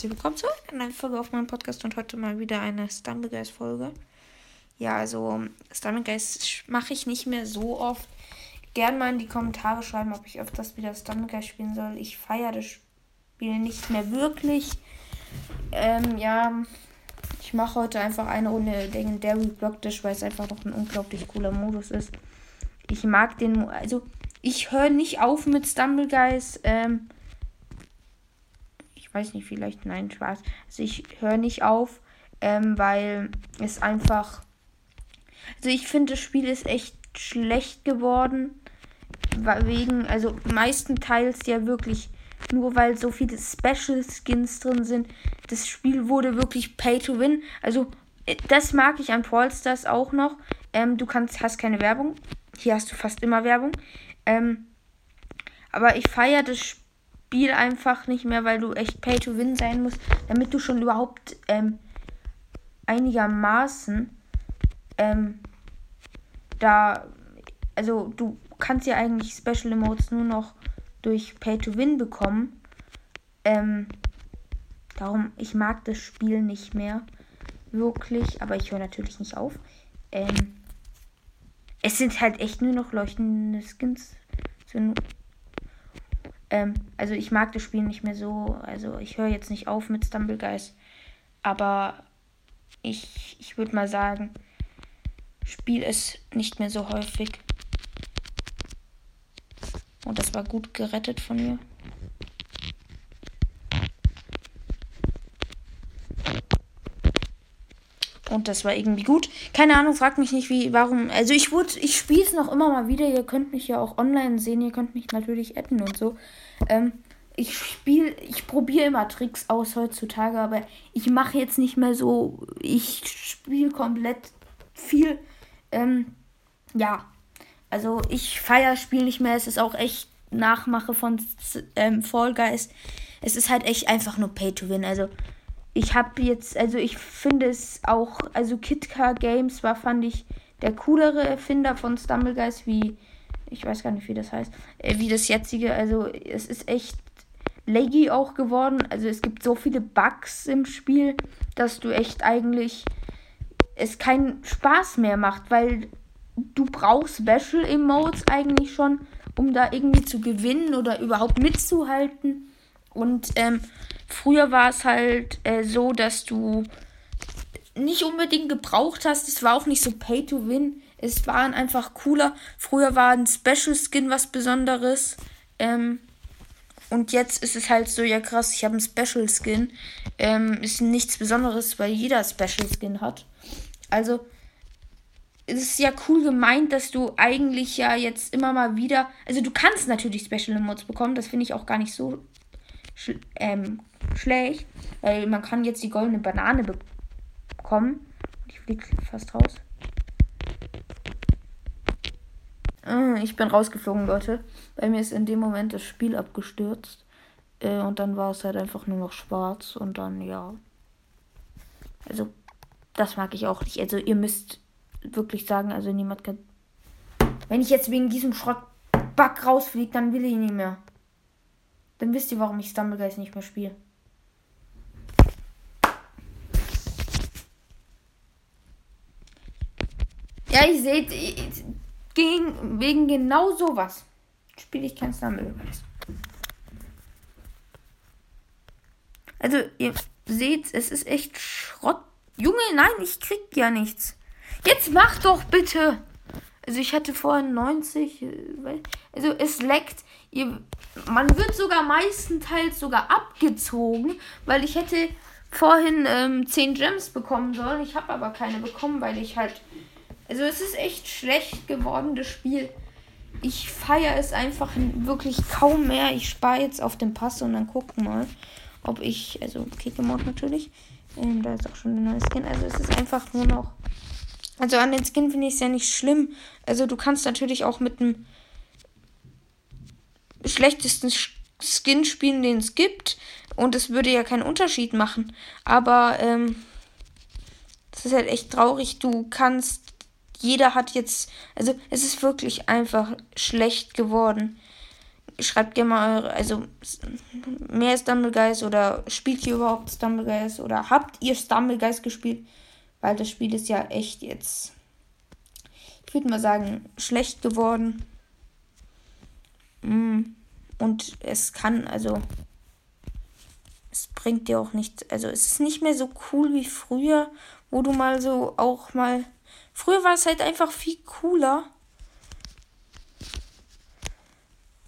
herzlich willkommen zu einer Folge auf meinem Podcast und heute mal wieder eine Stumblegeist-Folge. Ja, also Stumblegeist mache ich nicht mehr so oft. Gern mal in die Kommentare schreiben, ob ich öfters wieder Stumblegeist spielen soll. Ich feiere das Spiel nicht mehr wirklich. Ähm, ja, ich mache heute einfach eine Runde Legendary Block Dash, weil es einfach noch ein unglaublich cooler Modus ist. Ich mag den, also ich höre nicht auf mit Stumblegeist. Ähm, weiß nicht, vielleicht, nein, Spaß. Also ich höre nicht auf, ähm, weil es einfach. Also ich finde, das Spiel ist echt schlecht geworden. Wegen, also meistenteils ja wirklich nur weil so viele Special Skins drin sind. Das Spiel wurde wirklich Pay to Win. Also äh, das mag ich an Brawl Stars auch noch. Ähm, du kannst, hast keine Werbung. Hier hast du fast immer Werbung. Ähm, aber ich feiere das Spiel Spiel einfach nicht mehr, weil du echt Pay to Win sein musst, damit du schon überhaupt ähm, einigermaßen ähm, da, also du kannst ja eigentlich Special Emotes nur noch durch Pay to Win bekommen. Ähm, darum, ich mag das Spiel nicht mehr wirklich, aber ich höre natürlich nicht auf. Ähm, es sind halt echt nur noch leuchtende Skins. Ähm, also ich mag das Spiel nicht mehr so. Also ich höre jetzt nicht auf mit Stumblegeist. Aber ich, ich würde mal sagen, Spiel es nicht mehr so häufig. Und das war gut gerettet von mir. Und das war irgendwie gut. Keine Ahnung, fragt mich nicht, wie, warum. Also ich wurde, ich spiele es noch immer mal wieder. Ihr könnt mich ja auch online sehen. Ihr könnt mich natürlich adden und so. Ähm, ich spiele, ich probiere immer Tricks aus heutzutage, aber ich mache jetzt nicht mehr so. Ich spiele komplett viel. Ähm, ja. Also ich feiere Spiel nicht mehr. Es ist auch echt Nachmache von ähm, Fall Guys. Es ist halt echt einfach nur Pay to Win. Also ich habe jetzt, also ich finde es auch, also Kitka Games war, fand ich, der coolere Erfinder von Stumblegeist, wie, ich weiß gar nicht, wie das heißt, äh, wie das jetzige. Also es ist echt laggy auch geworden. Also es gibt so viele Bugs im Spiel, dass du echt eigentlich es keinen Spaß mehr macht, weil du brauchst Special Emotes eigentlich schon, um da irgendwie zu gewinnen oder überhaupt mitzuhalten. Und ähm, Früher war es halt äh, so, dass du nicht unbedingt gebraucht hast. Es war auch nicht so Pay to Win. Es waren einfach cooler. Früher war ein Special Skin was Besonderes. Ähm, und jetzt ist es halt so, ja krass, ich habe einen Special Skin. Ähm, ist nichts Besonderes, weil jeder Special Skin hat. Also, es ist ja cool gemeint, dass du eigentlich ja jetzt immer mal wieder. Also, du kannst natürlich Special Emotes bekommen. Das finde ich auch gar nicht so ähm, schlecht, weil man kann jetzt die goldene Banane bekommen. Ich fliege fast raus. Ah, ich bin rausgeflogen, Leute. Bei mir ist in dem Moment das Spiel abgestürzt. Äh, und dann war es halt einfach nur noch schwarz. Und dann, ja. Also, das mag ich auch nicht. Also, ihr müsst wirklich sagen, also niemand kann. Wenn ich jetzt wegen diesem Schrottbug rausfliege, dann will ich nicht mehr. Dann wisst ihr, warum ich Stumblegeist nicht mehr spiele. Ja, ihr seht, gegen, wegen genau sowas spiele ich kein Stumblegeist. Also, ihr seht, es ist echt Schrott. Junge, nein, ich krieg ja nichts. Jetzt mach doch bitte. Also ich hatte vorhin 90. Äh, also es leckt. Ihr, man wird sogar meistenteils sogar abgezogen, weil ich hätte vorhin ähm, 10 Gems bekommen sollen. Ich habe aber keine bekommen, weil ich halt. Also es ist echt schlecht geworden, das Spiel. Ich feiere es einfach wirklich kaum mehr. Ich spare jetzt auf den Pass und dann gucken mal, ob ich. Also Kickemod natürlich. Ähm, da ist auch schon der neue Skin. Also es ist einfach nur noch also an den Skin finde ich es ja nicht schlimm. Also du kannst natürlich auch mit dem schlechtesten Skin spielen, den es gibt. Und es würde ja keinen Unterschied machen. Aber ähm, das ist halt echt traurig. Du kannst. Jeder hat jetzt. Also es ist wirklich einfach schlecht geworden. schreibt gerne mal eure, also mehr Stumblegeist oder spielt ihr überhaupt Stumblegeist oder habt ihr Stumblegeist gespielt? Weil das Spiel ist ja echt jetzt, ich würde mal sagen, schlecht geworden. Mm. Und es kann, also, es bringt dir auch nichts. Also, es ist nicht mehr so cool wie früher, wo du mal so auch mal. Früher war es halt einfach viel cooler.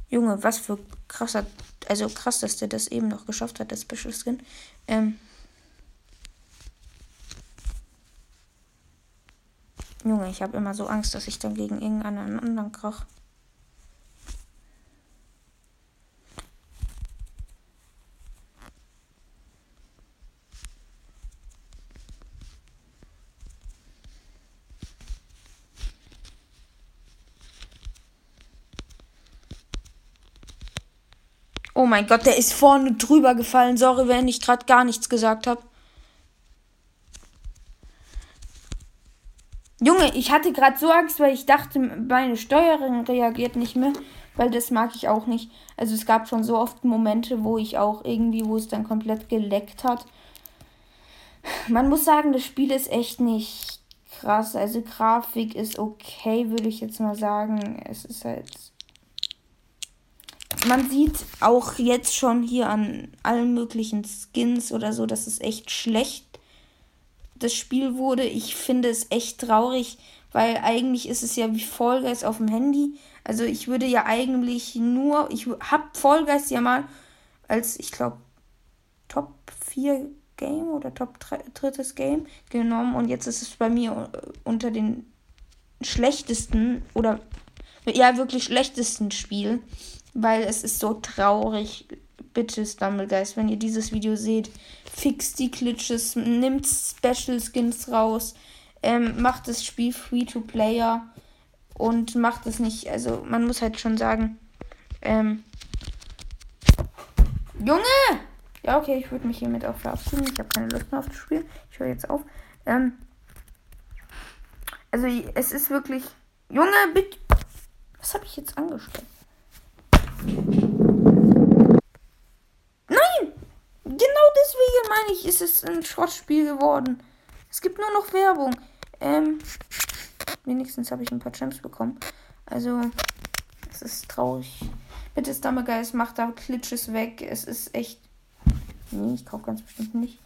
Junge, was für krasser. Also krass, dass der das eben noch geschafft hat, das Special Skin. Ähm. Junge, ich habe immer so Angst, dass ich dann gegen irgendeinen anderen krach. Oh mein Gott, der ist vorne drüber gefallen. Sorry, wenn ich gerade gar nichts gesagt habe. Junge, ich hatte gerade so Angst, weil ich dachte, meine Steuerung reagiert nicht mehr, weil das mag ich auch nicht. Also es gab schon so oft Momente, wo ich auch irgendwie, wo es dann komplett geleckt hat. Man muss sagen, das Spiel ist echt nicht krass. Also Grafik ist okay, würde ich jetzt mal sagen. Es ist halt man sieht auch jetzt schon hier an allen möglichen Skins oder so, dass es echt schlecht das Spiel wurde. Ich finde es echt traurig, weil eigentlich ist es ja wie Fall Guys auf dem Handy. Also ich würde ja eigentlich nur, ich hab Fall Guys ja mal als, ich glaube, Top 4 Game oder Top 3, drittes Game genommen und jetzt ist es bei mir unter den schlechtesten oder ja wirklich schlechtesten Spielen weil es ist so traurig. Bitte, Stumblegeist, wenn ihr dieses Video seht, fix die Glitches, nimmt Special Skins raus, ähm, macht das Spiel Free-to-Player und macht es nicht, also man muss halt schon sagen, ähm, Junge! Ja, okay, ich würde mich hiermit auch verabschieden. Ich habe keine Lust mehr auf das Spiel. Ich höre jetzt auf. Ähm, also, es ist wirklich. Junge, bitte. Was habe ich jetzt angestellt? Nein! Genau deswegen meine ich, ist es ein Schrottspiel geworden. Es gibt nur noch Werbung. Ähm, wenigstens habe ich ein paar Gems bekommen. Also, es ist traurig. Bitte, Stammergeist, macht da Klitsches weg. Es ist echt. Nee, ich kaufe ganz bestimmt nicht.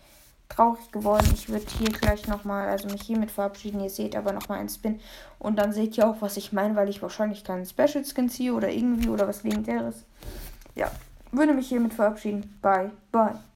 Traurig geworden. Ich würde hier gleich nochmal, also mich hiermit verabschieden. Ihr seht aber nochmal einen Spin. Und dann seht ihr auch, was ich meine, weil ich wahrscheinlich keinen Special Skin ziehe oder irgendwie oder was legendäres. Ja, würde mich hiermit verabschieden. Bye, bye.